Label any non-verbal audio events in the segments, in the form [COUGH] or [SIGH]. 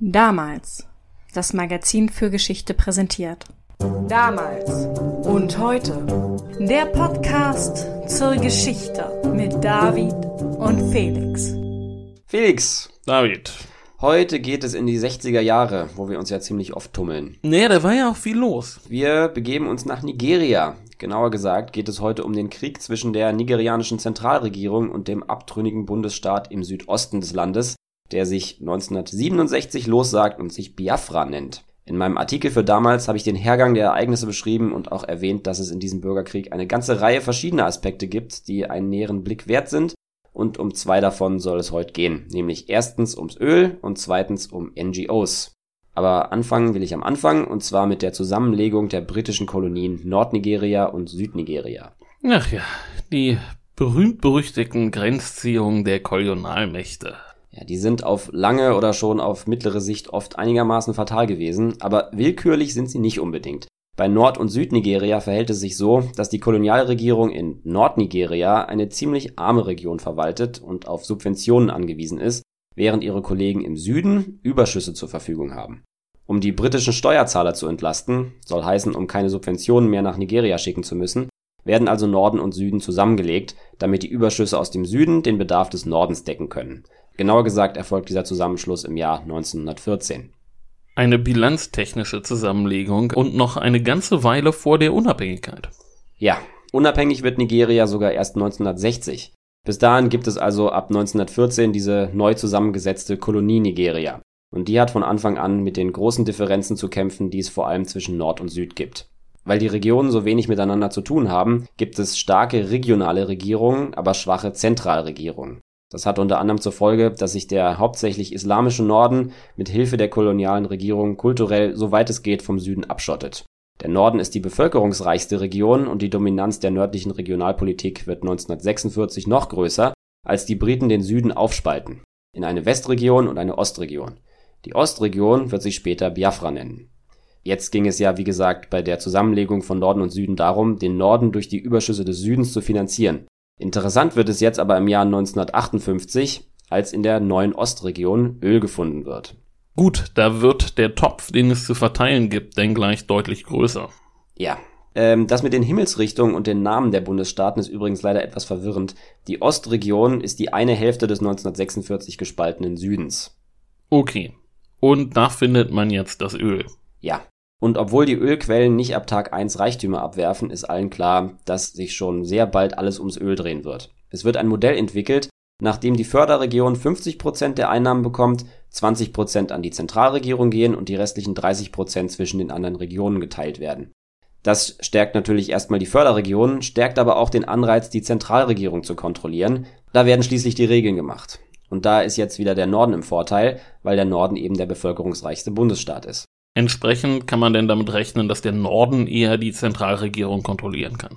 Damals. Das Magazin für Geschichte präsentiert. Damals und heute. Der Podcast zur Geschichte mit David und Felix. Felix, David. heute geht es in die 60er Jahre, wo wir uns ja ziemlich oft tummeln. Naja, da war ja auch viel los. Wir begeben uns nach Nigeria. Genauer gesagt geht es heute um den Krieg zwischen der nigerianischen Zentralregierung und dem abtrünnigen Bundesstaat im Südosten des Landes, der sich 1967 lossagt und sich Biafra nennt. In meinem Artikel für damals habe ich den Hergang der Ereignisse beschrieben und auch erwähnt, dass es in diesem Bürgerkrieg eine ganze Reihe verschiedener Aspekte gibt, die einen näheren Blick wert sind. Und um zwei davon soll es heute gehen, nämlich erstens ums Öl und zweitens um NGOs. Aber anfangen will ich am Anfang, und zwar mit der Zusammenlegung der britischen Kolonien Nordnigeria und Südnigeria. Ach ja, die berühmt-berüchtigten Grenzziehungen der Kolonialmächte. Ja, die sind auf lange oder schon auf mittlere Sicht oft einigermaßen fatal gewesen, aber willkürlich sind sie nicht unbedingt. Bei Nord- und Südnigeria verhält es sich so, dass die Kolonialregierung in Nordnigeria eine ziemlich arme Region verwaltet und auf Subventionen angewiesen ist, während ihre Kollegen im Süden Überschüsse zur Verfügung haben. Um die britischen Steuerzahler zu entlasten, soll heißen, um keine Subventionen mehr nach Nigeria schicken zu müssen, werden also Norden und Süden zusammengelegt, damit die Überschüsse aus dem Süden den Bedarf des Nordens decken können. Genauer gesagt erfolgt dieser Zusammenschluss im Jahr 1914. Eine bilanztechnische Zusammenlegung und noch eine ganze Weile vor der Unabhängigkeit. Ja, unabhängig wird Nigeria sogar erst 1960. Bis dahin gibt es also ab 1914 diese neu zusammengesetzte Kolonie Nigeria. Und die hat von Anfang an mit den großen Differenzen zu kämpfen, die es vor allem zwischen Nord und Süd gibt. Weil die Regionen so wenig miteinander zu tun haben, gibt es starke regionale Regierungen, aber schwache Zentralregierungen. Das hat unter anderem zur Folge, dass sich der hauptsächlich islamische Norden mit Hilfe der kolonialen Regierung kulturell so weit es geht vom Süden abschottet. Der Norden ist die bevölkerungsreichste Region und die Dominanz der nördlichen Regionalpolitik wird 1946 noch größer, als die Briten den Süden aufspalten in eine Westregion und eine Ostregion. Die Ostregion wird sich später Biafra nennen. Jetzt ging es ja, wie gesagt, bei der Zusammenlegung von Norden und Süden darum, den Norden durch die Überschüsse des Südens zu finanzieren. Interessant wird es jetzt aber im Jahr 1958, als in der neuen Ostregion Öl gefunden wird. Gut, da wird der Topf, den es zu verteilen gibt, denn gleich deutlich größer. Ja. Ähm, das mit den Himmelsrichtungen und den Namen der Bundesstaaten ist übrigens leider etwas verwirrend. Die Ostregion ist die eine Hälfte des 1946 gespaltenen Südens. Okay. Und da findet man jetzt das Öl. Ja. Und obwohl die Ölquellen nicht ab Tag 1 Reichtümer abwerfen, ist allen klar, dass sich schon sehr bald alles ums Öl drehen wird. Es wird ein Modell entwickelt, nachdem die Förderregion 50% der Einnahmen bekommt, 20% an die Zentralregierung gehen und die restlichen 30% zwischen den anderen Regionen geteilt werden. Das stärkt natürlich erstmal die Förderregionen, stärkt aber auch den Anreiz, die Zentralregierung zu kontrollieren. Da werden schließlich die Regeln gemacht. Und da ist jetzt wieder der Norden im Vorteil, weil der Norden eben der bevölkerungsreichste Bundesstaat ist. Entsprechend kann man denn damit rechnen, dass der Norden eher die Zentralregierung kontrollieren kann.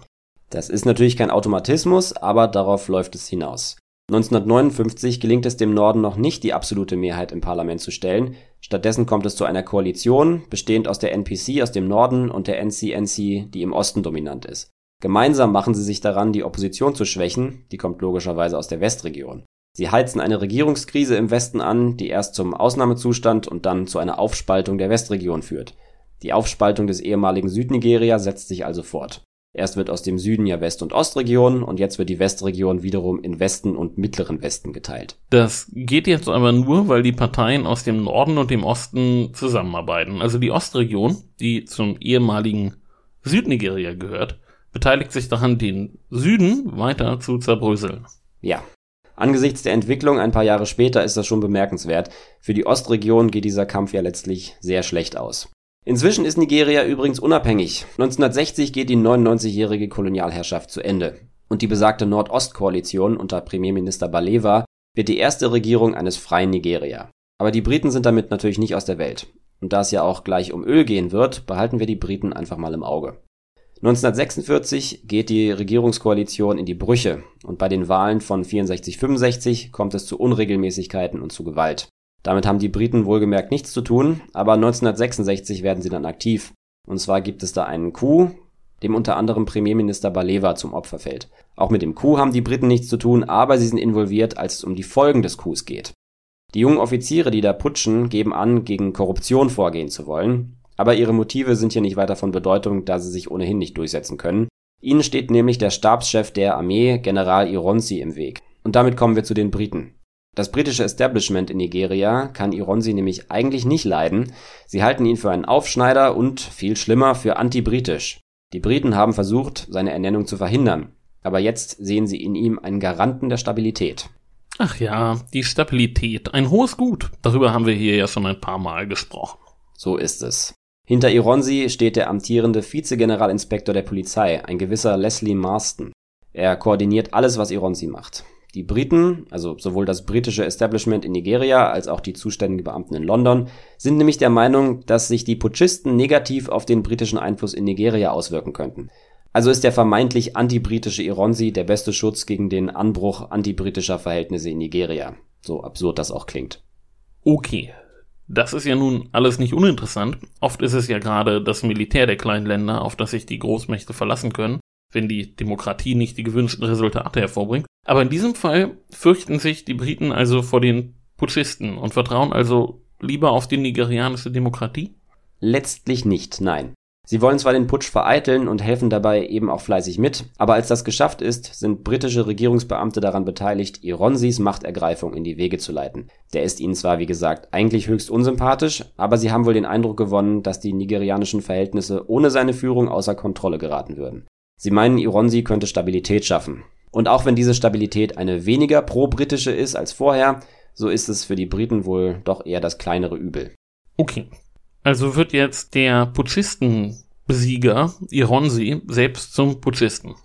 Das ist natürlich kein Automatismus, aber darauf läuft es hinaus. 1959 gelingt es dem Norden noch nicht, die absolute Mehrheit im Parlament zu stellen. Stattdessen kommt es zu einer Koalition, bestehend aus der NPC aus dem Norden und der NCNC, die im Osten dominant ist. Gemeinsam machen sie sich daran, die Opposition zu schwächen, die kommt logischerweise aus der Westregion. Sie heizen eine Regierungskrise im Westen an, die erst zum Ausnahmezustand und dann zu einer Aufspaltung der Westregion führt. Die Aufspaltung des ehemaligen Südnigeria setzt sich also fort. Erst wird aus dem Süden ja West- und Ostregion und jetzt wird die Westregion wiederum in Westen und mittleren Westen geteilt. Das geht jetzt aber nur, weil die Parteien aus dem Norden und dem Osten zusammenarbeiten. Also die Ostregion, die zum ehemaligen Südnigeria gehört, beteiligt sich daran, den Süden weiter zu zerbröseln. Ja. Angesichts der Entwicklung ein paar Jahre später ist das schon bemerkenswert. Für die Ostregion geht dieser Kampf ja letztlich sehr schlecht aus. Inzwischen ist Nigeria übrigens unabhängig. 1960 geht die 99-jährige Kolonialherrschaft zu Ende. Und die besagte Nord-Ost-Koalition unter Premierminister Balewa wird die erste Regierung eines freien Nigeria. Aber die Briten sind damit natürlich nicht aus der Welt. Und da es ja auch gleich um Öl gehen wird, behalten wir die Briten einfach mal im Auge. 1946 geht die Regierungskoalition in die Brüche und bei den Wahlen von 64-65 kommt es zu Unregelmäßigkeiten und zu Gewalt. Damit haben die Briten wohlgemerkt nichts zu tun, aber 1966 werden sie dann aktiv. Und zwar gibt es da einen Coup, dem unter anderem Premierminister Balewa zum Opfer fällt. Auch mit dem Coup haben die Briten nichts zu tun, aber sie sind involviert, als es um die Folgen des Coups geht. Die jungen Offiziere, die da putschen, geben an, gegen Korruption vorgehen zu wollen, aber ihre Motive sind hier nicht weiter von Bedeutung, da sie sich ohnehin nicht durchsetzen können. Ihnen steht nämlich der Stabschef der Armee, General Ironsi, im Weg. Und damit kommen wir zu den Briten. Das britische Establishment in Nigeria kann Ironsi nämlich eigentlich nicht leiden. Sie halten ihn für einen Aufschneider und, viel schlimmer, für anti-britisch. Die Briten haben versucht, seine Ernennung zu verhindern. Aber jetzt sehen sie in ihm einen Garanten der Stabilität. Ach ja, die Stabilität. Ein hohes Gut. Darüber haben wir hier ja schon ein paar Mal gesprochen. So ist es. Hinter Ironsi steht der amtierende Vizegeneralinspektor der Polizei, ein gewisser Leslie Marston. Er koordiniert alles, was Ironsi macht. Die Briten, also sowohl das britische Establishment in Nigeria als auch die zuständigen Beamten in London, sind nämlich der Meinung, dass sich die Putschisten negativ auf den britischen Einfluss in Nigeria auswirken könnten. Also ist der vermeintlich antibritische Ironsi der beste Schutz gegen den Anbruch antibritischer Verhältnisse in Nigeria. So absurd das auch klingt. Okay. Das ist ja nun alles nicht uninteressant. Oft ist es ja gerade das Militär der kleinen Länder, auf das sich die Großmächte verlassen können, wenn die Demokratie nicht die gewünschten Resultate hervorbringt. Aber in diesem Fall fürchten sich die Briten also vor den Putschisten und vertrauen also lieber auf die nigerianische Demokratie? Letztlich nicht, nein. Sie wollen zwar den Putsch vereiteln und helfen dabei eben auch fleißig mit, aber als das geschafft ist, sind britische Regierungsbeamte daran beteiligt, Ironsis Machtergreifung in die Wege zu leiten. Der ist ihnen zwar, wie gesagt, eigentlich höchst unsympathisch, aber sie haben wohl den Eindruck gewonnen, dass die nigerianischen Verhältnisse ohne seine Führung außer Kontrolle geraten würden. Sie meinen, Ironsi könnte Stabilität schaffen. Und auch wenn diese Stabilität eine weniger pro-britische ist als vorher, so ist es für die Briten wohl doch eher das kleinere Übel. Okay, also wird jetzt der Putschistenbesieger Ironsi selbst zum Putschisten.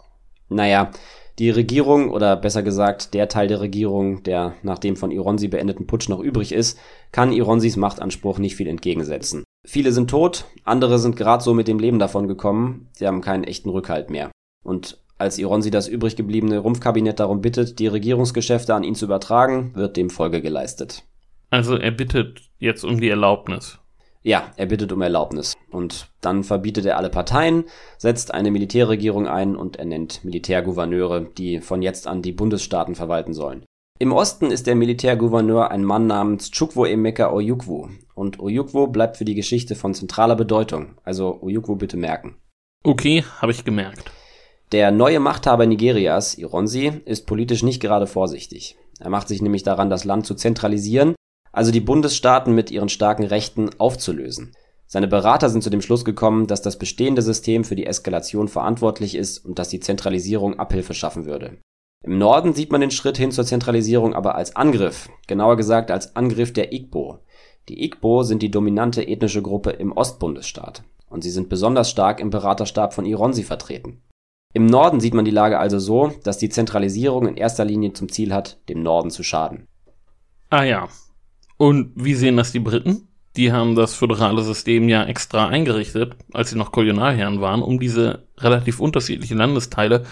Naja, die Regierung oder besser gesagt der Teil der Regierung, der nach dem von Ironsi beendeten Putsch noch übrig ist, kann Ironsis Machtanspruch nicht viel entgegensetzen. Viele sind tot, andere sind gerade so mit dem Leben davon gekommen, sie haben keinen echten Rückhalt mehr. Und als Ironsi das übrig gebliebene Rumpfkabinett darum bittet, die Regierungsgeschäfte an ihn zu übertragen, wird dem Folge geleistet. Also er bittet jetzt um die Erlaubnis. Ja, er bittet um Erlaubnis. Und dann verbietet er alle Parteien, setzt eine Militärregierung ein und ernennt Militärgouverneure, die von jetzt an die Bundesstaaten verwalten sollen. Im Osten ist der Militärgouverneur ein Mann namens Chukwu Emeka Oyukwu. Und Oyukwu bleibt für die Geschichte von zentraler Bedeutung. Also Oyukwu bitte merken. Okay, habe ich gemerkt. Der neue Machthaber Nigerias, Ironsi, ist politisch nicht gerade vorsichtig. Er macht sich nämlich daran, das Land zu zentralisieren also die Bundesstaaten mit ihren starken Rechten aufzulösen. Seine Berater sind zu dem Schluss gekommen, dass das bestehende System für die Eskalation verantwortlich ist und dass die Zentralisierung Abhilfe schaffen würde. Im Norden sieht man den Schritt hin zur Zentralisierung aber als Angriff, genauer gesagt als Angriff der Igbo. Die Igbo sind die dominante ethnische Gruppe im Ostbundesstaat und sie sind besonders stark im Beraterstab von Ironsi vertreten. Im Norden sieht man die Lage also so, dass die Zentralisierung in erster Linie zum Ziel hat, dem Norden zu schaden. Ah ja, und wie sehen das die Briten? Die haben das föderale System ja extra eingerichtet, als sie noch Kolonialherren waren, um diese relativ unterschiedlichen Landesteile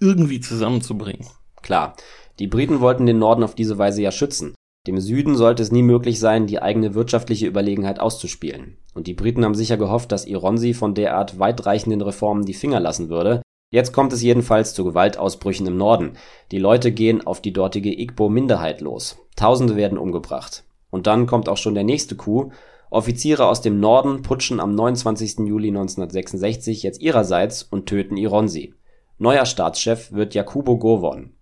irgendwie zusammenzubringen. Klar, die Briten wollten den Norden auf diese Weise ja schützen. Dem Süden sollte es nie möglich sein, die eigene wirtschaftliche Überlegenheit auszuspielen. Und die Briten haben sicher gehofft, dass Ironsi von derart weitreichenden Reformen die Finger lassen würde. Jetzt kommt es jedenfalls zu Gewaltausbrüchen im Norden. Die Leute gehen auf die dortige Igbo-Minderheit los. Tausende werden umgebracht. Und dann kommt auch schon der nächste Coup. Offiziere aus dem Norden putschen am 29. Juli 1966 jetzt ihrerseits und töten Ironsi. Neuer Staatschef wird Yakubo Gowon.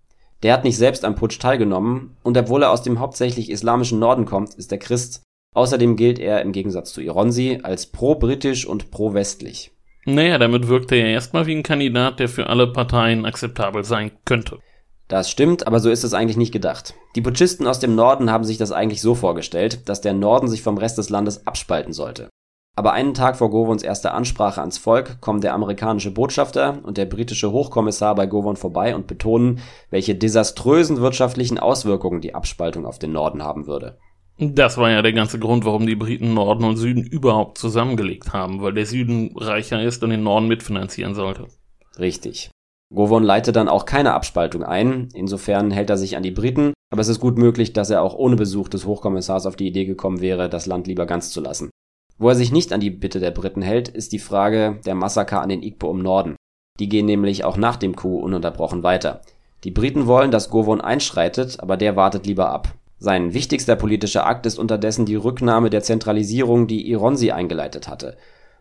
Der hat nicht selbst am Putsch teilgenommen und obwohl er aus dem hauptsächlich islamischen Norden kommt, ist er Christ. Außerdem gilt er im Gegensatz zu Ironsi als pro-britisch und pro-westlich. Naja, damit wirkt er ja erstmal wie ein Kandidat, der für alle Parteien akzeptabel sein könnte. Das stimmt, aber so ist es eigentlich nicht gedacht. Die Putschisten aus dem Norden haben sich das eigentlich so vorgestellt, dass der Norden sich vom Rest des Landes abspalten sollte. Aber einen Tag vor Gowons erster Ansprache ans Volk kommen der amerikanische Botschafter und der britische Hochkommissar bei Gowon vorbei und betonen, welche desaströsen wirtschaftlichen Auswirkungen die Abspaltung auf den Norden haben würde. Das war ja der ganze Grund, warum die Briten Norden und Süden überhaupt zusammengelegt haben, weil der Süden reicher ist und den Norden mitfinanzieren sollte. Richtig. Gowon leitet dann auch keine Abspaltung ein, insofern hält er sich an die Briten, aber es ist gut möglich, dass er auch ohne Besuch des Hochkommissars auf die Idee gekommen wäre, das Land lieber ganz zu lassen. Wo er sich nicht an die Bitte der Briten hält, ist die Frage der Massaker an den Igbo im Norden. Die gehen nämlich auch nach dem Coup ununterbrochen weiter. Die Briten wollen, dass Gowon einschreitet, aber der wartet lieber ab. Sein wichtigster politischer Akt ist unterdessen die Rücknahme der Zentralisierung, die Ironsi eingeleitet hatte.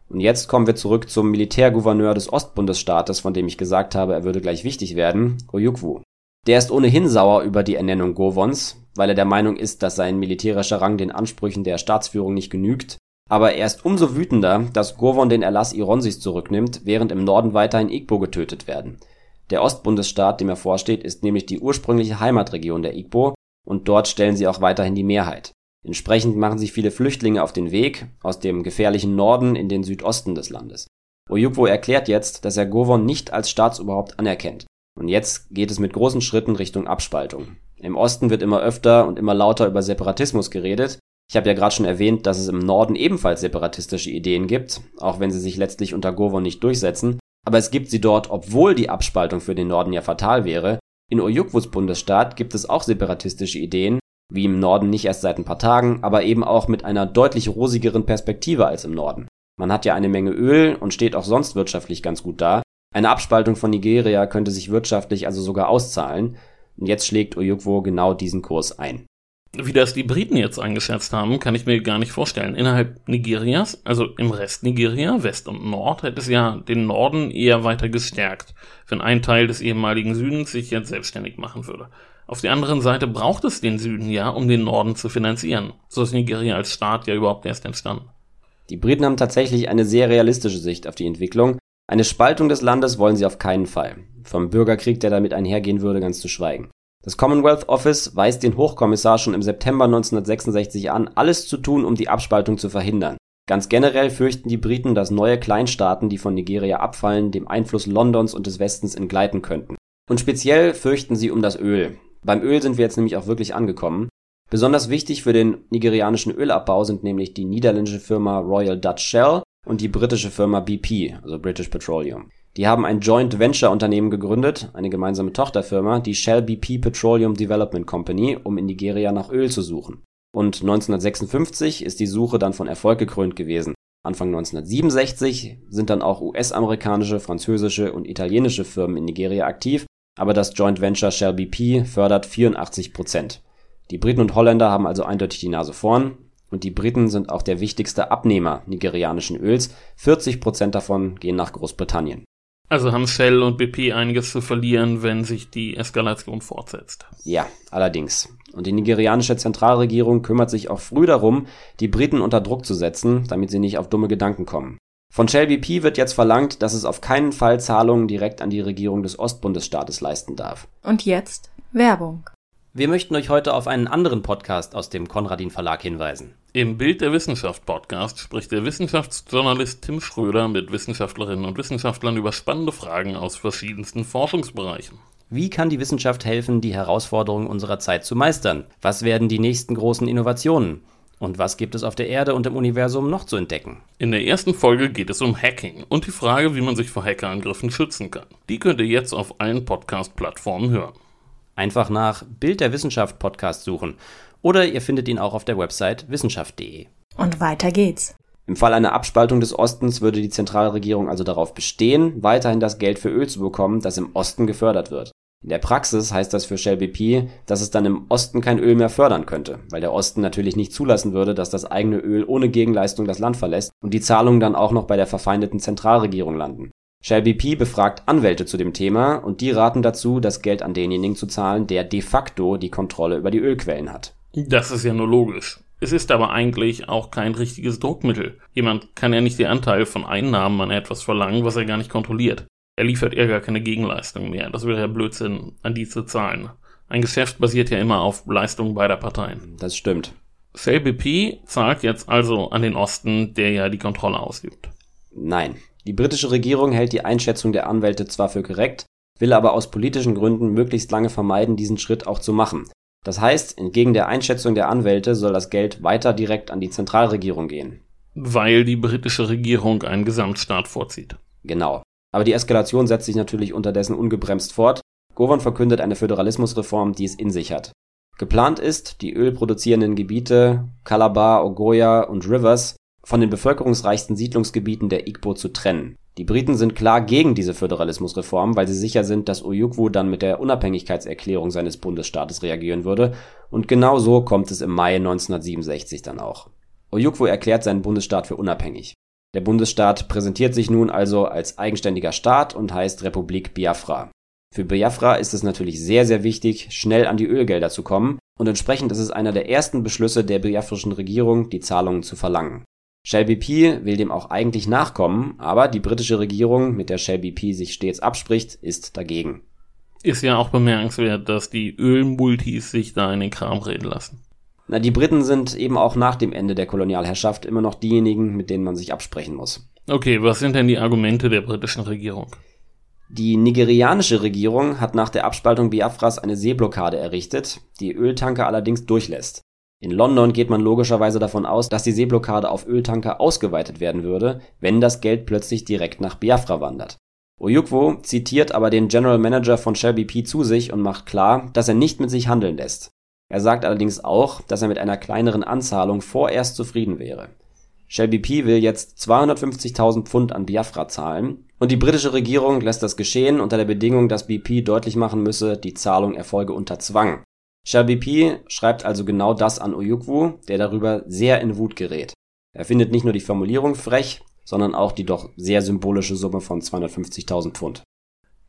Und jetzt kommen wir zurück zum Militärgouverneur des Ostbundesstaates, von dem ich gesagt habe, er würde gleich wichtig werden, Oyukwu. Der ist ohnehin sauer über die Ernennung Govons, weil er der Meinung ist, dass sein militärischer Rang den Ansprüchen der Staatsführung nicht genügt. Aber er ist umso wütender, dass Govon den Erlass Ironsis zurücknimmt, während im Norden weiterhin Igbo getötet werden. Der Ostbundesstaat, dem er vorsteht, ist nämlich die ursprüngliche Heimatregion der Igbo und dort stellen sie auch weiterhin die Mehrheit. Entsprechend machen sich viele Flüchtlinge auf den Weg aus dem gefährlichen Norden in den Südosten des Landes. Ojukwu erklärt jetzt, dass er Govon nicht als Staatsoberhaupt anerkennt. Und jetzt geht es mit großen Schritten Richtung Abspaltung. Im Osten wird immer öfter und immer lauter über Separatismus geredet. Ich habe ja gerade schon erwähnt, dass es im Norden ebenfalls separatistische Ideen gibt, auch wenn sie sich letztlich unter Govon nicht durchsetzen. Aber es gibt sie dort, obwohl die Abspaltung für den Norden ja fatal wäre. In Ojukwus Bundesstaat gibt es auch separatistische Ideen, wie im Norden nicht erst seit ein paar Tagen, aber eben auch mit einer deutlich rosigeren Perspektive als im Norden. Man hat ja eine Menge Öl und steht auch sonst wirtschaftlich ganz gut da. Eine Abspaltung von Nigeria könnte sich wirtschaftlich also sogar auszahlen. Und jetzt schlägt Ojukwu genau diesen Kurs ein. Wie das die Briten jetzt eingeschätzt haben, kann ich mir gar nicht vorstellen. Innerhalb Nigerias, also im Rest Nigeria, West und Nord, hätte es ja den Norden eher weiter gestärkt, wenn ein Teil des ehemaligen Südens sich jetzt selbstständig machen würde. Auf der anderen Seite braucht es den Süden ja, um den Norden zu finanzieren. So ist Nigeria als Staat ja überhaupt erst entstanden. Die Briten haben tatsächlich eine sehr realistische Sicht auf die Entwicklung. Eine Spaltung des Landes wollen sie auf keinen Fall. Vom Bürgerkrieg, der damit einhergehen würde, ganz zu schweigen. Das Commonwealth Office weist den Hochkommissar schon im September 1966 an, alles zu tun, um die Abspaltung zu verhindern. Ganz generell fürchten die Briten, dass neue Kleinstaaten, die von Nigeria abfallen, dem Einfluss Londons und des Westens entgleiten könnten. Und speziell fürchten sie um das Öl. Beim Öl sind wir jetzt nämlich auch wirklich angekommen. Besonders wichtig für den nigerianischen Ölabbau sind nämlich die niederländische Firma Royal Dutch Shell und die britische Firma BP, also British Petroleum. Die haben ein Joint Venture Unternehmen gegründet, eine gemeinsame Tochterfirma, die Shell BP Petroleum Development Company, um in Nigeria nach Öl zu suchen. Und 1956 ist die Suche dann von Erfolg gekrönt gewesen. Anfang 1967 sind dann auch US-amerikanische, französische und italienische Firmen in Nigeria aktiv aber das Joint Venture Shell BP fördert 84 Prozent. Die Briten und Holländer haben also eindeutig die Nase vorn und die Briten sind auch der wichtigste Abnehmer nigerianischen Öls. 40 Prozent davon gehen nach Großbritannien. Also haben Shell und BP einiges zu verlieren, wenn sich die Eskalation fortsetzt. Ja, allerdings. Und die nigerianische Zentralregierung kümmert sich auch früh darum, die Briten unter Druck zu setzen, damit sie nicht auf dumme Gedanken kommen. Von Shell BP wird jetzt verlangt, dass es auf keinen Fall Zahlungen direkt an die Regierung des Ostbundesstaates leisten darf. Und jetzt Werbung. Wir möchten euch heute auf einen anderen Podcast aus dem Konradin Verlag hinweisen. Im Bild der Wissenschaft Podcast spricht der Wissenschaftsjournalist Tim Schröder mit Wissenschaftlerinnen und Wissenschaftlern über spannende Fragen aus verschiedensten Forschungsbereichen. Wie kann die Wissenschaft helfen, die Herausforderungen unserer Zeit zu meistern? Was werden die nächsten großen Innovationen? Und was gibt es auf der Erde und im Universum noch zu entdecken? In der ersten Folge geht es um Hacking und die Frage, wie man sich vor Hackerangriffen schützen kann. Die könnt ihr jetzt auf allen Podcast-Plattformen hören. Einfach nach Bild der Wissenschaft Podcast suchen oder ihr findet ihn auch auf der Website wissenschaft.de. Und weiter geht's. Im Fall einer Abspaltung des Ostens würde die Zentralregierung also darauf bestehen, weiterhin das Geld für Öl zu bekommen, das im Osten gefördert wird. In der Praxis heißt das für Shell BP, dass es dann im Osten kein Öl mehr fördern könnte, weil der Osten natürlich nicht zulassen würde, dass das eigene Öl ohne Gegenleistung das Land verlässt und die Zahlungen dann auch noch bei der verfeindeten Zentralregierung landen. Shell BP befragt Anwälte zu dem Thema und die raten dazu, das Geld an denjenigen zu zahlen, der de facto die Kontrolle über die Ölquellen hat. Das ist ja nur logisch. Es ist aber eigentlich auch kein richtiges Druckmittel. Jemand kann ja nicht den Anteil von Einnahmen an etwas verlangen, was er gar nicht kontrolliert er liefert eher gar keine Gegenleistung mehr. Das wäre ja Blödsinn, an die zu zahlen. Ein Geschäft basiert ja immer auf Leistungen beider Parteien. Das stimmt. CLBP zahlt jetzt also an den Osten, der ja die Kontrolle ausübt. Nein. Die britische Regierung hält die Einschätzung der Anwälte zwar für korrekt, will aber aus politischen Gründen möglichst lange vermeiden, diesen Schritt auch zu machen. Das heißt, entgegen der Einschätzung der Anwälte soll das Geld weiter direkt an die Zentralregierung gehen. Weil die britische Regierung einen Gesamtstaat vorzieht. Genau. Aber die Eskalation setzt sich natürlich unterdessen ungebremst fort. Govan verkündet eine Föderalismusreform, die es in sich hat. Geplant ist, die ölproduzierenden Gebiete Calabar, Ogoya und Rivers von den bevölkerungsreichsten Siedlungsgebieten der Igbo zu trennen. Die Briten sind klar gegen diese Föderalismusreform, weil sie sicher sind, dass Ojukwu dann mit der Unabhängigkeitserklärung seines Bundesstaates reagieren würde, und genau so kommt es im Mai 1967 dann auch. Ojukwu erklärt seinen Bundesstaat für unabhängig. Der Bundesstaat präsentiert sich nun also als eigenständiger Staat und heißt Republik Biafra. Für Biafra ist es natürlich sehr, sehr wichtig, schnell an die Ölgelder zu kommen, und entsprechend ist es einer der ersten Beschlüsse der biafrischen Regierung, die Zahlungen zu verlangen. Shell BP will dem auch eigentlich nachkommen, aber die britische Regierung, mit der Shell BP sich stets abspricht, ist dagegen. Ist ja auch bemerkenswert, dass die Ölmultis sich da in den Kram reden lassen. Na, die Briten sind eben auch nach dem Ende der Kolonialherrschaft immer noch diejenigen, mit denen man sich absprechen muss. Okay, was sind denn die Argumente der britischen Regierung? Die nigerianische Regierung hat nach der Abspaltung Biafras eine Seeblockade errichtet, die Öltanker allerdings durchlässt. In London geht man logischerweise davon aus, dass die Seeblockade auf Öltanker ausgeweitet werden würde, wenn das Geld plötzlich direkt nach Biafra wandert. Ojukwu zitiert aber den General Manager von Shell BP zu sich und macht klar, dass er nicht mit sich handeln lässt. Er sagt allerdings auch, dass er mit einer kleineren Anzahlung vorerst zufrieden wäre. Shell BP will jetzt 250.000 Pfund an Biafra zahlen und die britische Regierung lässt das geschehen unter der Bedingung, dass BP deutlich machen müsse, die Zahlung erfolge unter Zwang. Shell BP schreibt also genau das an Ojukwu, der darüber sehr in Wut gerät. Er findet nicht nur die Formulierung frech, sondern auch die doch sehr symbolische Summe von 250.000 Pfund.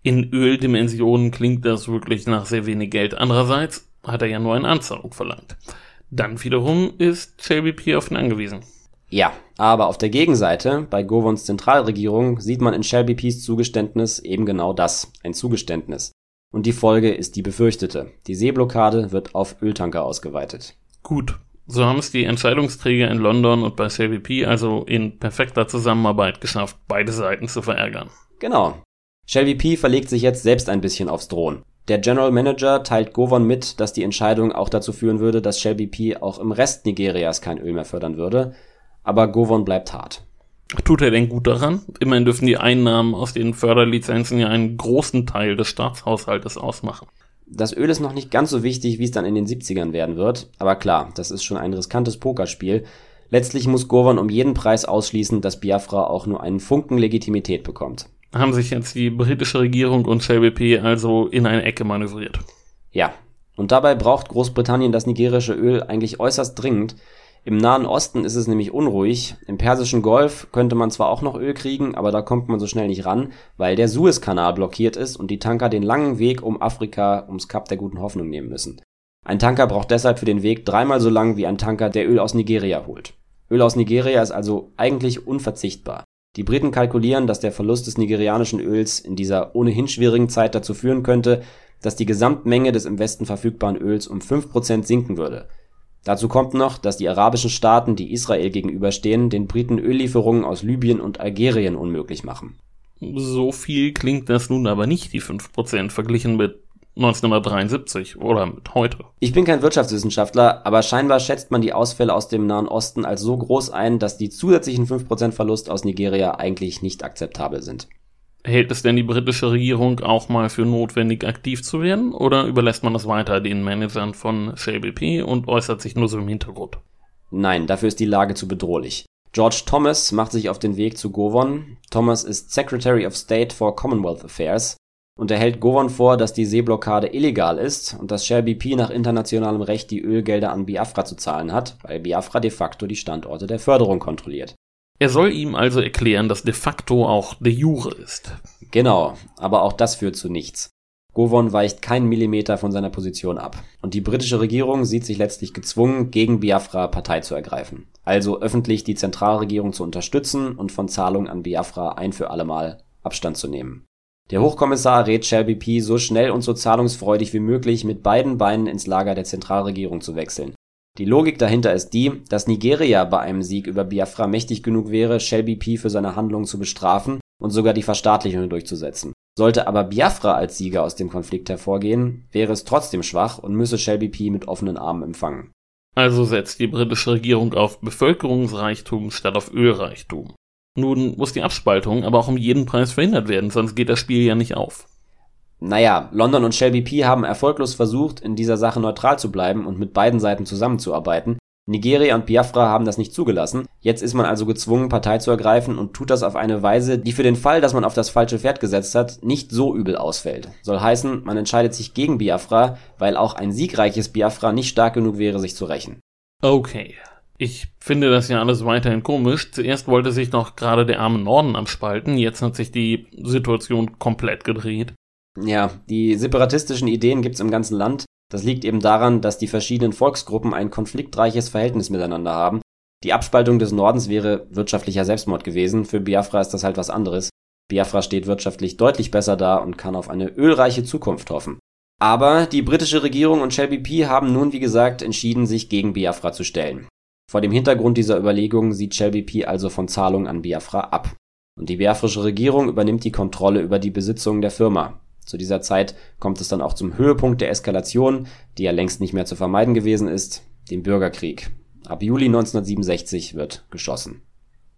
In Öldimensionen klingt das wirklich nach sehr wenig Geld. Andererseits hat er ja nur eine Anzahlung verlangt. Dann wiederum ist Shell BP auf ihn angewiesen. Ja, aber auf der Gegenseite, bei Govons Zentralregierung, sieht man in Shell BPs Zugeständnis eben genau das, ein Zugeständnis. Und die Folge ist die befürchtete. Die Seeblockade wird auf Öltanker ausgeweitet. Gut, so haben es die Entscheidungsträger in London und bei Shell BP also in perfekter Zusammenarbeit geschafft, beide Seiten zu verärgern. Genau. Shell BP verlegt sich jetzt selbst ein bisschen aufs Drohen. Der General Manager teilt Govon mit, dass die Entscheidung auch dazu führen würde, dass Shell BP auch im Rest Nigerias kein Öl mehr fördern würde, aber Govon bleibt hart. Tut er denn gut daran? Immerhin dürfen die Einnahmen aus den Förderlizenzen ja einen großen Teil des Staatshaushaltes ausmachen. Das Öl ist noch nicht ganz so wichtig, wie es dann in den 70ern werden wird, aber klar, das ist schon ein riskantes Pokerspiel. Letztlich muss Govon um jeden Preis ausschließen, dass Biafra auch nur einen Funken Legitimität bekommt. Haben sich jetzt die britische Regierung und Shell BP also in eine Ecke manövriert? Ja. Und dabei braucht Großbritannien das nigerische Öl eigentlich äußerst dringend, im Nahen Osten ist es nämlich unruhig. Im Persischen Golf könnte man zwar auch noch Öl kriegen, aber da kommt man so schnell nicht ran, weil der Suezkanal blockiert ist und die Tanker den langen Weg um Afrika ums Kap der Guten Hoffnung nehmen müssen. Ein Tanker braucht deshalb für den Weg dreimal so lang wie ein Tanker, der Öl aus Nigeria holt. Öl aus Nigeria ist also eigentlich unverzichtbar. Die Briten kalkulieren, dass der Verlust des nigerianischen Öls in dieser ohnehin schwierigen Zeit dazu führen könnte, dass die Gesamtmenge des im Westen verfügbaren Öls um 5% sinken würde Dazu kommt noch, dass die arabischen Staaten, die Israel gegenüberstehen, den Briten Öllieferungen aus Libyen und Algerien unmöglich machen. So viel klingt das nun aber nicht, die 5% verglichen mit 1973 oder mit heute. Ich bin kein Wirtschaftswissenschaftler, aber scheinbar schätzt man die Ausfälle aus dem Nahen Osten als so groß ein, dass die zusätzlichen 5% Verlust aus Nigeria eigentlich nicht akzeptabel sind. Hält es denn die britische Regierung auch mal für notwendig, aktiv zu werden? Oder überlässt man das weiter den Managern von Shell BP und äußert sich nur so im Hintergrund? Nein, dafür ist die Lage zu bedrohlich. George Thomas macht sich auf den Weg zu Govon. Thomas ist Secretary of State for Commonwealth Affairs und er hält Govon vor, dass die Seeblockade illegal ist und dass Shell BP nach internationalem Recht die Ölgelder an Biafra zu zahlen hat, weil Biafra de facto die Standorte der Förderung kontrolliert. Er soll ihm also erklären, dass de facto auch de jure ist. Genau, aber auch das führt zu nichts. Govon weicht keinen Millimeter von seiner Position ab. Und die britische Regierung sieht sich letztlich gezwungen, gegen Biafra Partei zu ergreifen. Also öffentlich die Zentralregierung zu unterstützen und von Zahlungen an Biafra ein für allemal Abstand zu nehmen. Der Hochkommissar rät Shell BP so schnell und so zahlungsfreudig wie möglich mit beiden Beinen ins Lager der Zentralregierung zu wechseln. Die Logik dahinter ist die, dass Nigeria bei einem Sieg über Biafra mächtig genug wäre, Shell BP für seine Handlungen zu bestrafen und sogar die Verstaatlichung durchzusetzen. Sollte aber Biafra als Sieger aus dem Konflikt hervorgehen, wäre es trotzdem schwach und müsse Shell BP mit offenen Armen empfangen. Also setzt die britische Regierung auf Bevölkerungsreichtum statt auf Ölreichtum. Nun muss die Abspaltung aber auch um jeden Preis verhindert werden, sonst geht das Spiel ja nicht auf. Naja, London und Shell BP haben erfolglos versucht, in dieser Sache neutral zu bleiben und mit beiden Seiten zusammenzuarbeiten. Nigeria und Biafra haben das nicht zugelassen. Jetzt ist man also gezwungen, Partei zu ergreifen und tut das auf eine Weise, die für den Fall, dass man auf das falsche Pferd gesetzt hat, nicht so übel ausfällt. Soll heißen, man entscheidet sich gegen Biafra, weil auch ein siegreiches Biafra nicht stark genug wäre, sich zu rächen. Okay. Ich finde das ja alles weiterhin komisch. Zuerst wollte sich noch gerade der arme Norden abspalten, jetzt hat sich die Situation komplett gedreht. Ja, die separatistischen Ideen gibt's im ganzen Land. Das liegt eben daran, dass die verschiedenen Volksgruppen ein konfliktreiches Verhältnis miteinander haben. Die Abspaltung des Nordens wäre wirtschaftlicher Selbstmord gewesen, für Biafra ist das halt was anderes. Biafra steht wirtschaftlich deutlich besser da und kann auf eine ölreiche Zukunft hoffen. Aber die britische Regierung und Shelby P. haben nun wie gesagt entschieden, sich gegen Biafra zu stellen. Vor dem Hintergrund dieser Überlegungen sieht Shelby P. also von Zahlungen an Biafra ab. Und die biafrische Regierung übernimmt die Kontrolle über die Besitzungen der Firma. Zu dieser Zeit kommt es dann auch zum Höhepunkt der Eskalation, die ja längst nicht mehr zu vermeiden gewesen ist, dem Bürgerkrieg. Ab Juli 1967 wird geschossen.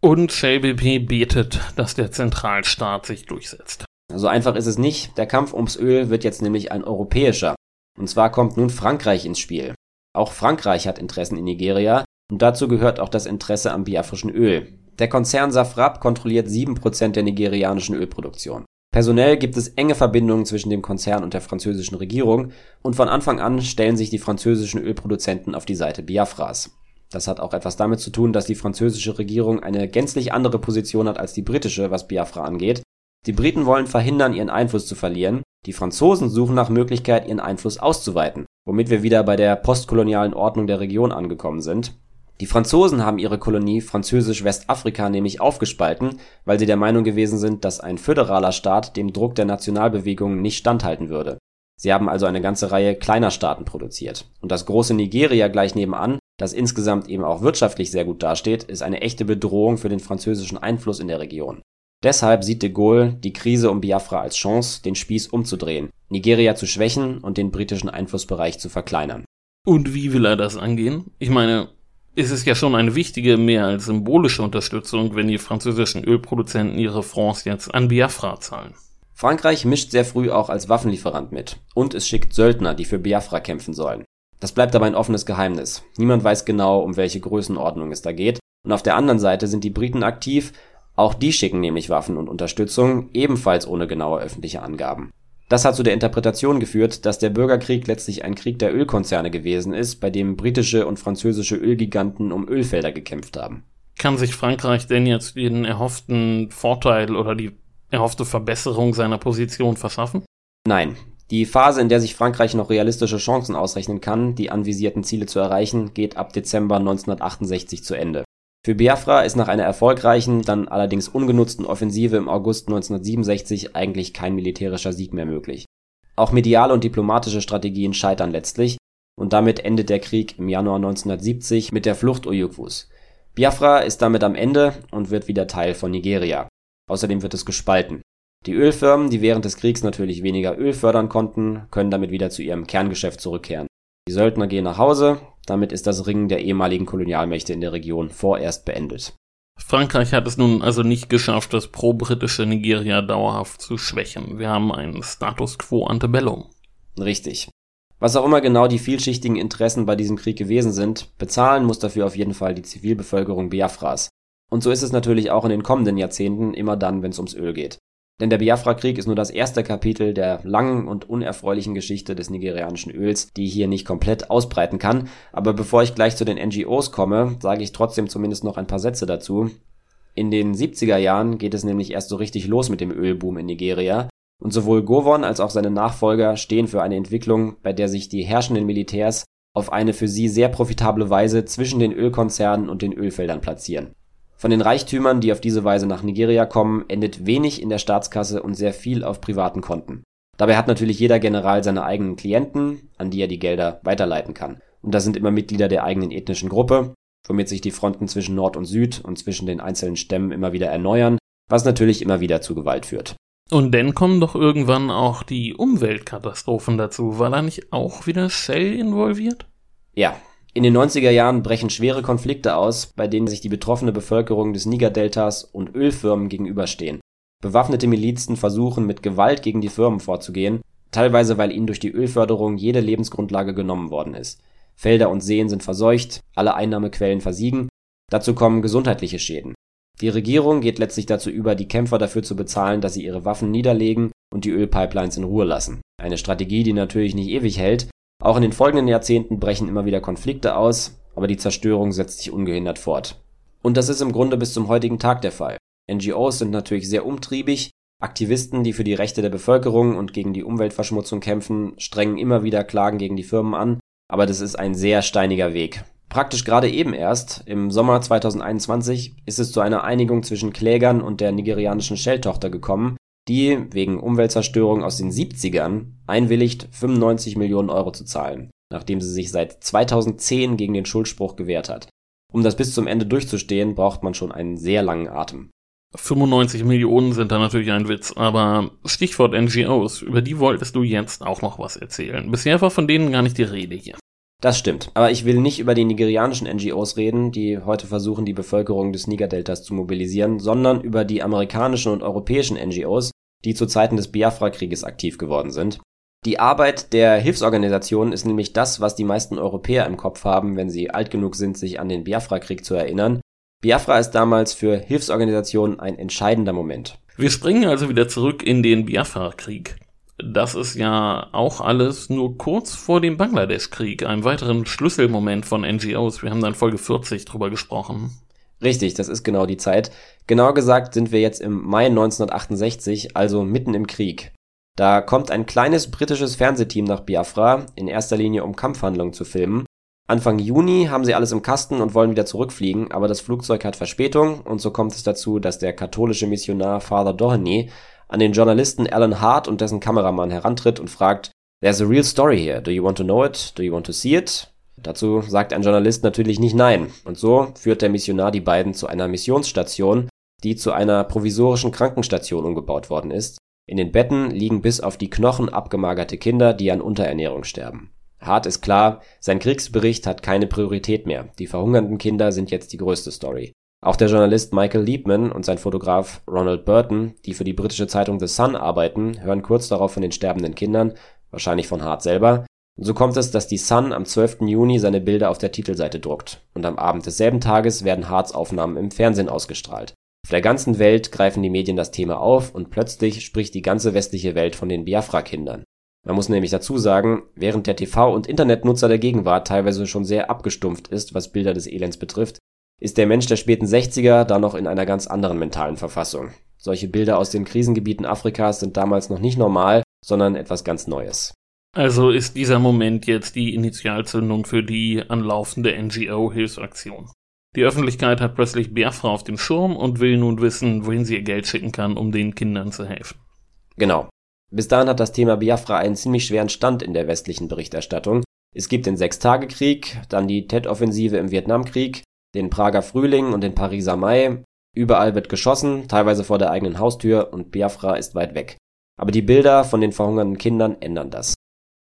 Und JBP betet, dass der Zentralstaat sich durchsetzt. So einfach ist es nicht. Der Kampf ums Öl wird jetzt nämlich ein europäischer. Und zwar kommt nun Frankreich ins Spiel. Auch Frankreich hat Interessen in Nigeria und dazu gehört auch das Interesse am biafrischen Öl. Der Konzern Safrap kontrolliert 7% der nigerianischen Ölproduktion. Personell gibt es enge Verbindungen zwischen dem Konzern und der französischen Regierung und von Anfang an stellen sich die französischen Ölproduzenten auf die Seite Biafras. Das hat auch etwas damit zu tun, dass die französische Regierung eine gänzlich andere Position hat als die britische, was Biafra angeht. Die Briten wollen verhindern, ihren Einfluss zu verlieren. Die Franzosen suchen nach Möglichkeit, ihren Einfluss auszuweiten, womit wir wieder bei der postkolonialen Ordnung der Region angekommen sind. Die Franzosen haben ihre Kolonie Französisch-Westafrika nämlich aufgespalten, weil sie der Meinung gewesen sind, dass ein föderaler Staat dem Druck der Nationalbewegungen nicht standhalten würde. Sie haben also eine ganze Reihe kleiner Staaten produziert. Und das große Nigeria gleich nebenan, das insgesamt eben auch wirtschaftlich sehr gut dasteht, ist eine echte Bedrohung für den französischen Einfluss in der Region. Deshalb sieht de Gaulle die Krise um Biafra als Chance, den Spieß umzudrehen, Nigeria zu schwächen und den britischen Einflussbereich zu verkleinern. Und wie will er das angehen? Ich meine, ist es ja schon eine wichtige, mehr als symbolische Unterstützung, wenn die französischen Ölproduzenten ihre Fonds jetzt an Biafra zahlen. Frankreich mischt sehr früh auch als Waffenlieferant mit und es schickt Söldner, die für Biafra kämpfen sollen. Das bleibt aber ein offenes Geheimnis. Niemand weiß genau, um welche Größenordnung es da geht. Und auf der anderen Seite sind die Briten aktiv, auch die schicken nämlich Waffen und Unterstützung, ebenfalls ohne genaue öffentliche Angaben. Das hat zu der Interpretation geführt, dass der Bürgerkrieg letztlich ein Krieg der Ölkonzerne gewesen ist, bei dem britische und französische Ölgiganten um Ölfelder gekämpft haben. Kann sich Frankreich denn jetzt den erhofften Vorteil oder die erhoffte Verbesserung seiner Position verschaffen? Nein. Die Phase, in der sich Frankreich noch realistische Chancen ausrechnen kann, die anvisierten Ziele zu erreichen, geht ab Dezember 1968 zu Ende. Für Biafra ist nach einer erfolgreichen, dann allerdings ungenutzten Offensive im August 1967 eigentlich kein militärischer Sieg mehr möglich. Auch mediale und diplomatische Strategien scheitern letztlich und damit endet der Krieg im Januar 1970 mit der Flucht Ojukwu. Biafra ist damit am Ende und wird wieder Teil von Nigeria. Außerdem wird es gespalten. Die Ölfirmen, die während des Kriegs natürlich weniger Öl fördern konnten, können damit wieder zu ihrem Kerngeschäft zurückkehren. Die Söldner gehen nach Hause, damit ist das Ringen der ehemaligen Kolonialmächte in der Region vorerst beendet. Frankreich hat es nun also nicht geschafft, das pro-britische Nigeria dauerhaft zu schwächen. Wir haben einen Status quo ante bellum. Richtig. Was auch immer genau die vielschichtigen Interessen bei diesem Krieg gewesen sind, bezahlen muss dafür auf jeden Fall die Zivilbevölkerung Biafras. Und so ist es natürlich auch in den kommenden Jahrzehnten immer dann, wenn es ums Öl geht. Denn der Biafra-Krieg ist nur das erste Kapitel der langen und unerfreulichen Geschichte des nigerianischen Öls, die ich hier nicht komplett ausbreiten kann. Aber bevor ich gleich zu den NGOs komme, sage ich trotzdem zumindest noch ein paar Sätze dazu. In den 70er Jahren geht es nämlich erst so richtig los mit dem Ölboom in Nigeria. Und sowohl Govon als auch seine Nachfolger stehen für eine Entwicklung, bei der sich die herrschenden Militärs auf eine für sie sehr profitable Weise zwischen den Ölkonzernen und den Ölfeldern platzieren. Von den Reichtümern, die auf diese Weise nach Nigeria kommen, endet wenig in der Staatskasse und sehr viel auf privaten Konten. Dabei hat natürlich jeder General seine eigenen Klienten, an die er die Gelder weiterleiten kann. Und das sind immer Mitglieder der eigenen ethnischen Gruppe, womit sich die Fronten zwischen Nord und Süd und zwischen den einzelnen Stämmen immer wieder erneuern, was natürlich immer wieder zu Gewalt führt. Und dann kommen doch irgendwann auch die Umweltkatastrophen dazu. War da nicht auch wieder Shell involviert? Ja, in den 90er Jahren brechen schwere Konflikte aus, bei denen sich die betroffene Bevölkerung des Niger-Deltas und Ölfirmen gegenüberstehen. Bewaffnete Milizen versuchen mit Gewalt gegen die Firmen vorzugehen, teilweise weil ihnen durch die Ölförderung jede Lebensgrundlage genommen worden ist. Felder und Seen sind verseucht, alle Einnahmequellen versiegen, dazu kommen gesundheitliche Schäden. Die Regierung geht letztlich dazu über, die Kämpfer dafür zu bezahlen, dass sie ihre Waffen niederlegen und die Ölpipelines in Ruhe lassen. Eine Strategie, die natürlich nicht ewig hält. Auch in den folgenden Jahrzehnten brechen immer wieder Konflikte aus, aber die Zerstörung setzt sich ungehindert fort. Und das ist im Grunde bis zum heutigen Tag der Fall. NGOs sind natürlich sehr umtriebig, Aktivisten, die für die Rechte der Bevölkerung und gegen die Umweltverschmutzung kämpfen, strengen immer wieder Klagen gegen die Firmen an, aber das ist ein sehr steiniger Weg. Praktisch gerade eben erst, im Sommer 2021, ist es zu einer Einigung zwischen Klägern und der nigerianischen Shell-Tochter gekommen, die wegen Umweltzerstörung aus den 70ern einwilligt, 95 Millionen Euro zu zahlen, nachdem sie sich seit 2010 gegen den Schuldspruch gewehrt hat. Um das bis zum Ende durchzustehen, braucht man schon einen sehr langen Atem. 95 Millionen sind da natürlich ein Witz, aber Stichwort NGOs, über die wolltest du jetzt auch noch was erzählen. Bisher war von denen gar nicht die Rede hier. Das stimmt. Aber ich will nicht über die nigerianischen NGOs reden, die heute versuchen, die Bevölkerung des Niger-Deltas zu mobilisieren, sondern über die amerikanischen und europäischen NGOs, die zu Zeiten des Biafra-Krieges aktiv geworden sind. Die Arbeit der Hilfsorganisationen ist nämlich das, was die meisten Europäer im Kopf haben, wenn sie alt genug sind, sich an den Biafra-Krieg zu erinnern. Biafra ist damals für Hilfsorganisationen ein entscheidender Moment. Wir springen also wieder zurück in den Biafra-Krieg. Das ist ja auch alles nur kurz vor dem Bangladesch-Krieg, einem weiteren Schlüsselmoment von NGOs. Wir haben dann Folge 40 drüber gesprochen. Richtig, das ist genau die Zeit. Genau gesagt sind wir jetzt im Mai 1968, also mitten im Krieg. Da kommt ein kleines britisches Fernsehteam nach Biafra, in erster Linie um Kampfhandlungen zu filmen. Anfang Juni haben sie alles im Kasten und wollen wieder zurückfliegen, aber das Flugzeug hat Verspätung und so kommt es dazu, dass der katholische Missionar Father Doheny an den Journalisten Alan Hart und dessen Kameramann herantritt und fragt, There's a real story here. Do you want to know it? Do you want to see it? Dazu sagt ein Journalist natürlich nicht nein. Und so führt der Missionar die beiden zu einer Missionsstation, die zu einer provisorischen Krankenstation umgebaut worden ist. In den Betten liegen bis auf die Knochen abgemagerte Kinder, die an Unterernährung sterben. Hart ist klar, sein Kriegsbericht hat keine Priorität mehr. Die verhungernden Kinder sind jetzt die größte Story. Auch der Journalist Michael Liebman und sein Fotograf Ronald Burton, die für die britische Zeitung The Sun arbeiten, hören kurz darauf von den sterbenden Kindern, wahrscheinlich von Hart selber. Und so kommt es, dass die Sun am 12. Juni seine Bilder auf der Titelseite druckt. Und am Abend desselben Tages werden Harts Aufnahmen im Fernsehen ausgestrahlt. Auf der ganzen Welt greifen die Medien das Thema auf und plötzlich spricht die ganze westliche Welt von den Biafra-Kindern. Man muss nämlich dazu sagen, während der TV- und Internetnutzer der Gegenwart teilweise schon sehr abgestumpft ist, was Bilder des Elends betrifft, ist der Mensch der späten 60er da noch in einer ganz anderen mentalen Verfassung. Solche Bilder aus den Krisengebieten Afrikas sind damals noch nicht normal, sondern etwas ganz Neues. Also ist dieser Moment jetzt die Initialzündung für die anlaufende NGO-Hilfsaktion. Die Öffentlichkeit hat plötzlich Biafra auf dem Schirm und will nun wissen, wohin sie ihr Geld schicken kann, um den Kindern zu helfen. Genau. Bis dahin hat das Thema Biafra einen ziemlich schweren Stand in der westlichen Berichterstattung. Es gibt den Sechstagekrieg, dann die Tet-Offensive im Vietnamkrieg, den Prager Frühling und den Pariser Mai. Überall wird geschossen, teilweise vor der eigenen Haustür und Biafra ist weit weg. Aber die Bilder von den verhungernden Kindern ändern das.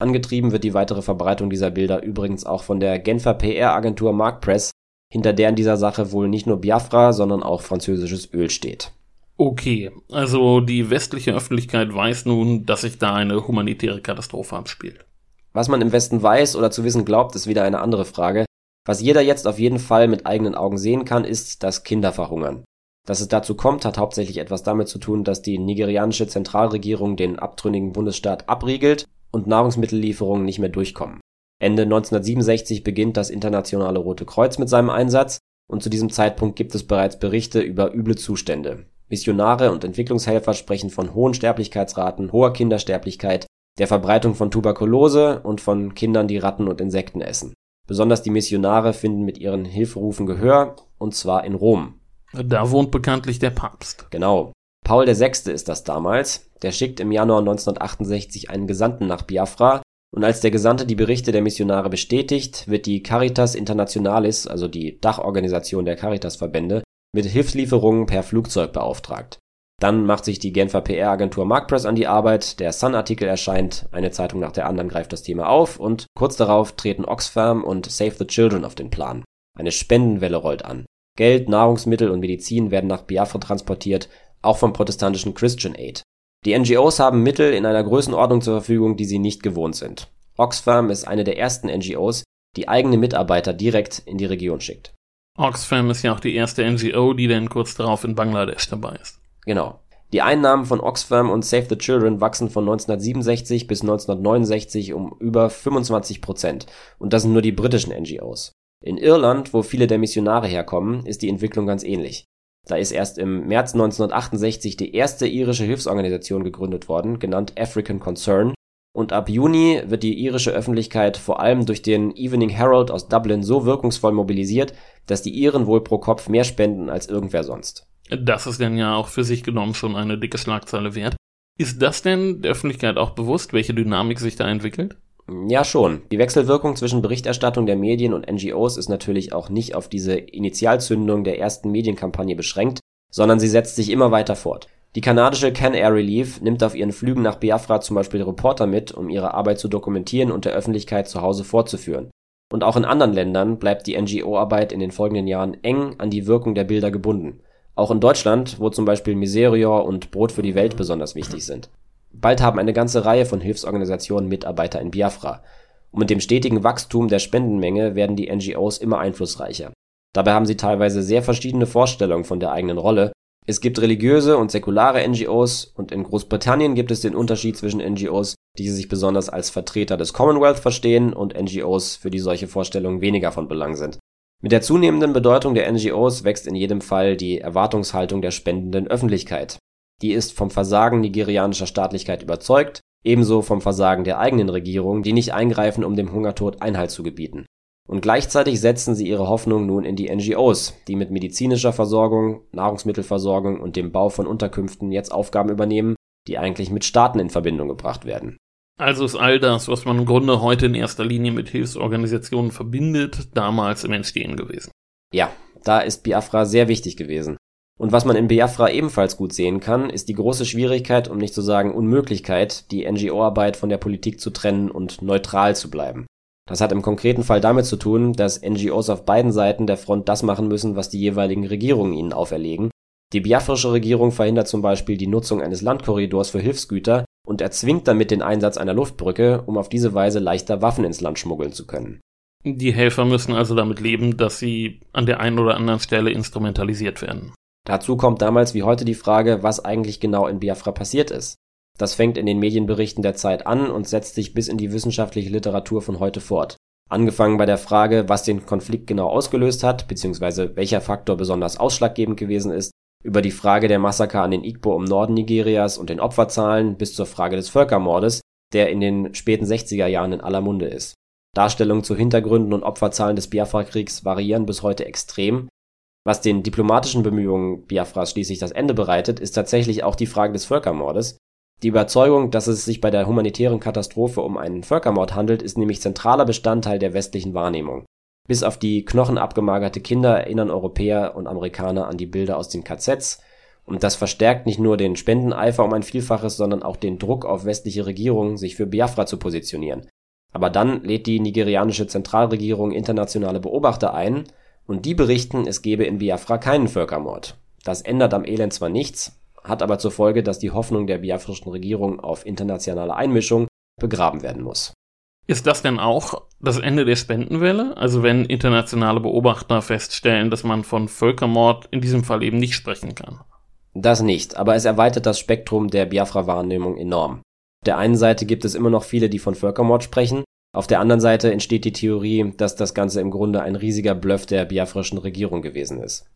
Angetrieben wird die weitere Verbreitung dieser Bilder übrigens auch von der Genfer PR-Agentur Markpress, hinter der in dieser Sache wohl nicht nur Biafra, sondern auch französisches Öl steht. Okay, also die westliche Öffentlichkeit weiß nun, dass sich da eine humanitäre Katastrophe abspielt. Was man im Westen weiß oder zu wissen glaubt, ist wieder eine andere Frage. Was jeder jetzt auf jeden Fall mit eigenen Augen sehen kann, ist, dass Kinder verhungern. Dass es dazu kommt, hat hauptsächlich etwas damit zu tun, dass die nigerianische Zentralregierung den abtrünnigen Bundesstaat abriegelt und Nahrungsmittellieferungen nicht mehr durchkommen. Ende 1967 beginnt das Internationale Rote Kreuz mit seinem Einsatz und zu diesem Zeitpunkt gibt es bereits Berichte über üble Zustände. Missionare und Entwicklungshelfer sprechen von hohen Sterblichkeitsraten, hoher Kindersterblichkeit, der Verbreitung von Tuberkulose und von Kindern, die Ratten und Insekten essen. Besonders die Missionare finden mit ihren Hilferufen Gehör, und zwar in Rom. Da wohnt bekanntlich der Papst. Genau. Paul VI. ist das damals. Der schickt im Januar 1968 einen Gesandten nach Biafra, und als der Gesandte die Berichte der Missionare bestätigt, wird die Caritas Internationalis, also die Dachorganisation der Caritas-Verbände, mit Hilfslieferungen per Flugzeug beauftragt. Dann macht sich die Genfer PR-Agentur Markpress an die Arbeit, der Sun-Artikel erscheint, eine Zeitung nach der anderen greift das Thema auf und kurz darauf treten Oxfam und Save the Children auf den Plan. Eine Spendenwelle rollt an. Geld, Nahrungsmittel und Medizin werden nach Biafra transportiert, auch vom protestantischen Christian Aid. Die NGOs haben Mittel in einer Größenordnung zur Verfügung, die sie nicht gewohnt sind. Oxfam ist eine der ersten NGOs, die eigene Mitarbeiter direkt in die Region schickt. Oxfam ist ja auch die erste NGO, die dann kurz darauf in Bangladesch dabei ist. Genau. Die Einnahmen von Oxfam und Save the Children wachsen von 1967 bis 1969 um über 25 Prozent. Und das sind nur die britischen NGOs. In Irland, wo viele der Missionare herkommen, ist die Entwicklung ganz ähnlich. Da ist erst im März 1968 die erste irische Hilfsorganisation gegründet worden, genannt African Concern, und ab Juni wird die irische Öffentlichkeit vor allem durch den Evening Herald aus Dublin so wirkungsvoll mobilisiert, dass die Iren wohl pro Kopf mehr spenden als irgendwer sonst. Das ist denn ja auch für sich genommen schon eine dicke Schlagzeile wert. Ist das denn der Öffentlichkeit auch bewusst, welche Dynamik sich da entwickelt? Ja, schon. Die Wechselwirkung zwischen Berichterstattung der Medien und NGOs ist natürlich auch nicht auf diese Initialzündung der ersten Medienkampagne beschränkt, sondern sie setzt sich immer weiter fort. Die kanadische Can Air Relief nimmt auf ihren Flügen nach Biafra zum Beispiel Reporter mit, um ihre Arbeit zu dokumentieren und der Öffentlichkeit zu Hause vorzuführen. Und auch in anderen Ländern bleibt die NGO-Arbeit in den folgenden Jahren eng an die Wirkung der Bilder gebunden. Auch in Deutschland, wo zum Beispiel Miserior und Brot für die Welt besonders wichtig sind. Bald haben eine ganze Reihe von Hilfsorganisationen Mitarbeiter in Biafra. Und mit dem stetigen Wachstum der Spendenmenge werden die NGOs immer einflussreicher. Dabei haben sie teilweise sehr verschiedene Vorstellungen von der eigenen Rolle. Es gibt religiöse und säkulare NGOs und in Großbritannien gibt es den Unterschied zwischen NGOs, die sich besonders als Vertreter des Commonwealth verstehen und NGOs, für die solche Vorstellungen weniger von Belang sind. Mit der zunehmenden Bedeutung der NGOs wächst in jedem Fall die Erwartungshaltung der spendenden Öffentlichkeit. Die ist vom Versagen nigerianischer Staatlichkeit überzeugt, ebenso vom Versagen der eigenen Regierung, die nicht eingreifen, um dem Hungertod Einhalt zu gebieten. Und gleichzeitig setzen sie ihre Hoffnung nun in die NGOs, die mit medizinischer Versorgung, Nahrungsmittelversorgung und dem Bau von Unterkünften jetzt Aufgaben übernehmen, die eigentlich mit Staaten in Verbindung gebracht werden. Also ist all das, was man im Grunde heute in erster Linie mit Hilfsorganisationen verbindet, damals im Entstehen gewesen. Ja, da ist Biafra sehr wichtig gewesen. Und was man in Biafra ebenfalls gut sehen kann, ist die große Schwierigkeit, um nicht zu sagen Unmöglichkeit, die NGO-Arbeit von der Politik zu trennen und neutral zu bleiben. Das hat im konkreten Fall damit zu tun, dass NGOs auf beiden Seiten der Front das machen müssen, was die jeweiligen Regierungen ihnen auferlegen. Die biafrische Regierung verhindert zum Beispiel die Nutzung eines Landkorridors für Hilfsgüter, und erzwingt damit den Einsatz einer Luftbrücke, um auf diese Weise leichter Waffen ins Land schmuggeln zu können. Die Helfer müssen also damit leben, dass sie an der einen oder anderen Stelle instrumentalisiert werden. Dazu kommt damals wie heute die Frage, was eigentlich genau in Biafra passiert ist. Das fängt in den Medienberichten der Zeit an und setzt sich bis in die wissenschaftliche Literatur von heute fort. Angefangen bei der Frage, was den Konflikt genau ausgelöst hat, beziehungsweise welcher Faktor besonders ausschlaggebend gewesen ist, über die Frage der Massaker an den Igbo im Norden Nigerias und den Opferzahlen bis zur Frage des Völkermordes, der in den späten 60er Jahren in aller Munde ist. Darstellungen zu Hintergründen und Opferzahlen des Biafra-Kriegs variieren bis heute extrem. Was den diplomatischen Bemühungen Biafras schließlich das Ende bereitet, ist tatsächlich auch die Frage des Völkermordes. Die Überzeugung, dass es sich bei der humanitären Katastrophe um einen Völkermord handelt, ist nämlich zentraler Bestandteil der westlichen Wahrnehmung. Bis auf die knochenabgemagerte Kinder erinnern Europäer und Amerikaner an die Bilder aus den KZs, und das verstärkt nicht nur den Spendeneifer um ein Vielfaches, sondern auch den Druck auf westliche Regierungen, sich für Biafra zu positionieren. Aber dann lädt die nigerianische Zentralregierung internationale Beobachter ein, und die berichten, es gebe in Biafra keinen Völkermord. Das ändert am Elend zwar nichts, hat aber zur Folge, dass die Hoffnung der biafrischen Regierung auf internationale Einmischung begraben werden muss. Ist das denn auch das Ende der Spendenwelle? Also wenn internationale Beobachter feststellen, dass man von Völkermord in diesem Fall eben nicht sprechen kann? Das nicht, aber es erweitert das Spektrum der Biafra-Wahrnehmung enorm. Auf der einen Seite gibt es immer noch viele, die von Völkermord sprechen, auf der anderen Seite entsteht die Theorie, dass das Ganze im Grunde ein riesiger Bluff der biafrischen Regierung gewesen ist.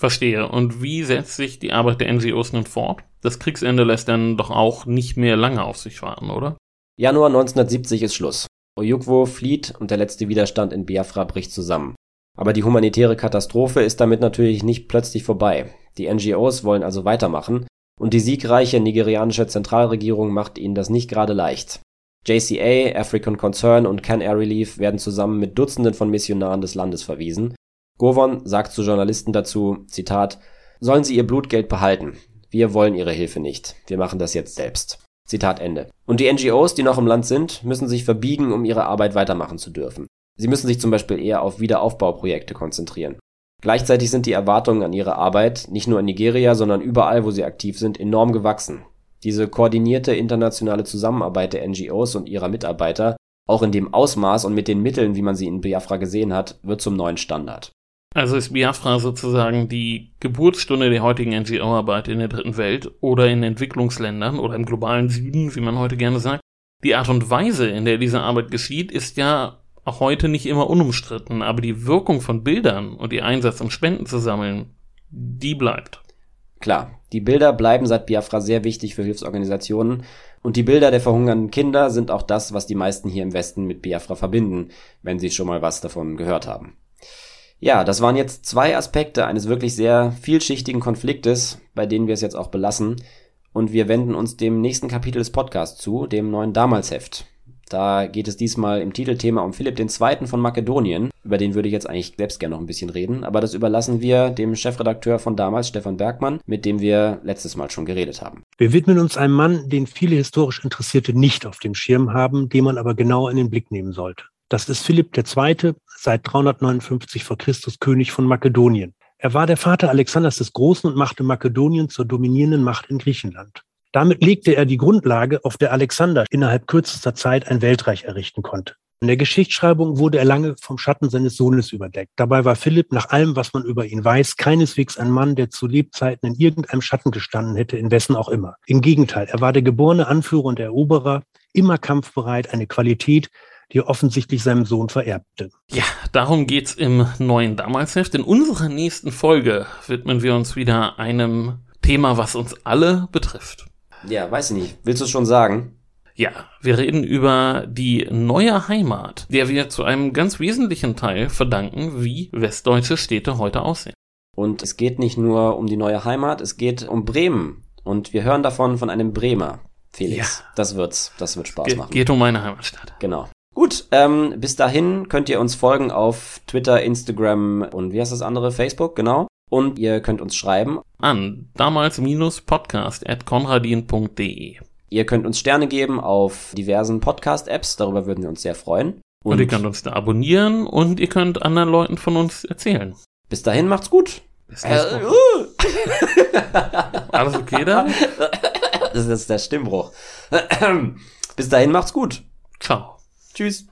Verstehe. Und wie setzt sich die Arbeit der NGOs nun fort? Das Kriegsende lässt dann doch auch nicht mehr lange auf sich warten, oder? Januar 1970 ist Schluss. Ojukwu flieht und der letzte Widerstand in Biafra bricht zusammen. Aber die humanitäre Katastrophe ist damit natürlich nicht plötzlich vorbei. Die NGOs wollen also weitermachen und die siegreiche nigerianische Zentralregierung macht ihnen das nicht gerade leicht. JCA, African Concern und Can Air Relief werden zusammen mit Dutzenden von Missionaren des Landes verwiesen. Govon sagt zu Journalisten dazu, Zitat, sollen sie ihr Blutgeld behalten. Wir wollen ihre Hilfe nicht. Wir machen das jetzt selbst. Zitat Ende. Und die NGOs, die noch im Land sind, müssen sich verbiegen, um ihre Arbeit weitermachen zu dürfen. Sie müssen sich zum Beispiel eher auf Wiederaufbauprojekte konzentrieren. Gleichzeitig sind die Erwartungen an ihre Arbeit, nicht nur in Nigeria, sondern überall, wo sie aktiv sind, enorm gewachsen. Diese koordinierte internationale Zusammenarbeit der NGOs und ihrer Mitarbeiter auch in dem Ausmaß und mit den Mitteln, wie man sie in Biafra gesehen hat, wird zum neuen Standard. Also ist Biafra sozusagen die Geburtsstunde der heutigen NGO-Arbeit in der dritten Welt oder in Entwicklungsländern oder im globalen Süden, wie man heute gerne sagt. Die Art und Weise, in der diese Arbeit geschieht, ist ja auch heute nicht immer unumstritten, aber die Wirkung von Bildern und ihr Einsatz, um Spenden zu sammeln, die bleibt. Klar, die Bilder bleiben seit Biafra sehr wichtig für Hilfsorganisationen und die Bilder der verhungernden Kinder sind auch das, was die meisten hier im Westen mit Biafra verbinden, wenn sie schon mal was davon gehört haben. Ja, das waren jetzt zwei Aspekte eines wirklich sehr vielschichtigen Konfliktes, bei denen wir es jetzt auch belassen. Und wir wenden uns dem nächsten Kapitel des Podcasts zu, dem neuen Damalsheft. Da geht es diesmal im Titelthema um Philipp II. von Makedonien. Über den würde ich jetzt eigentlich selbst gerne noch ein bisschen reden, aber das überlassen wir dem Chefredakteur von damals, Stefan Bergmann, mit dem wir letztes Mal schon geredet haben. Wir widmen uns einem Mann, den viele historisch Interessierte nicht auf dem Schirm haben, den man aber genau in den Blick nehmen sollte. Das ist Philipp II., seit 359 vor Christus König von Makedonien. Er war der Vater Alexanders des Großen und machte Makedonien zur dominierenden Macht in Griechenland. Damit legte er die Grundlage, auf der Alexander innerhalb kürzester Zeit ein Weltreich errichten konnte. In der Geschichtsschreibung wurde er lange vom Schatten seines Sohnes überdeckt. Dabei war Philipp, nach allem, was man über ihn weiß, keineswegs ein Mann, der zu Lebzeiten in irgendeinem Schatten gestanden hätte, in wessen auch immer. Im Gegenteil, er war der geborene Anführer und Eroberer, immer kampfbereit, eine Qualität, die er offensichtlich seinem Sohn vererbte. Ja, darum geht's im neuen Damalsheft. In unserer nächsten Folge widmen wir uns wieder einem Thema, was uns alle betrifft. Ja, weiß ich nicht. Willst du es schon sagen? Ja, wir reden über die neue Heimat, der wir zu einem ganz wesentlichen Teil verdanken, wie westdeutsche Städte heute aussehen. Und es geht nicht nur um die neue Heimat, es geht um Bremen. Und wir hören davon von einem Bremer. Felix, ja. das wird's, das wird Spaß Ge machen. Geht um meine Heimatstadt. Genau. Gut, ähm, bis dahin könnt ihr uns folgen auf Twitter, Instagram und wie heißt das andere? Facebook, genau. Und ihr könnt uns schreiben an damals-podcast.konradin.de. Ihr könnt uns Sterne geben auf diversen Podcast-Apps, darüber würden wir uns sehr freuen. Und, und ihr könnt uns da abonnieren und ihr könnt anderen Leuten von uns erzählen. Bis dahin macht's gut. Bis äh, uh. [LAUGHS] Alles okay da? Das ist der Stimmbruch. [CLEARS THROAT] Bis dahin macht's gut. Ciao. Tschüss.